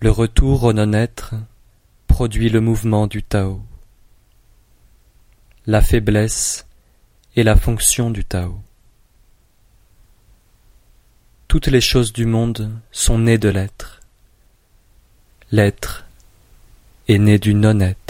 Le retour au non-être produit le mouvement du Tao. La faiblesse est la fonction du Tao. Toutes les choses du monde sont nées de l'être. L'être est né du non-être.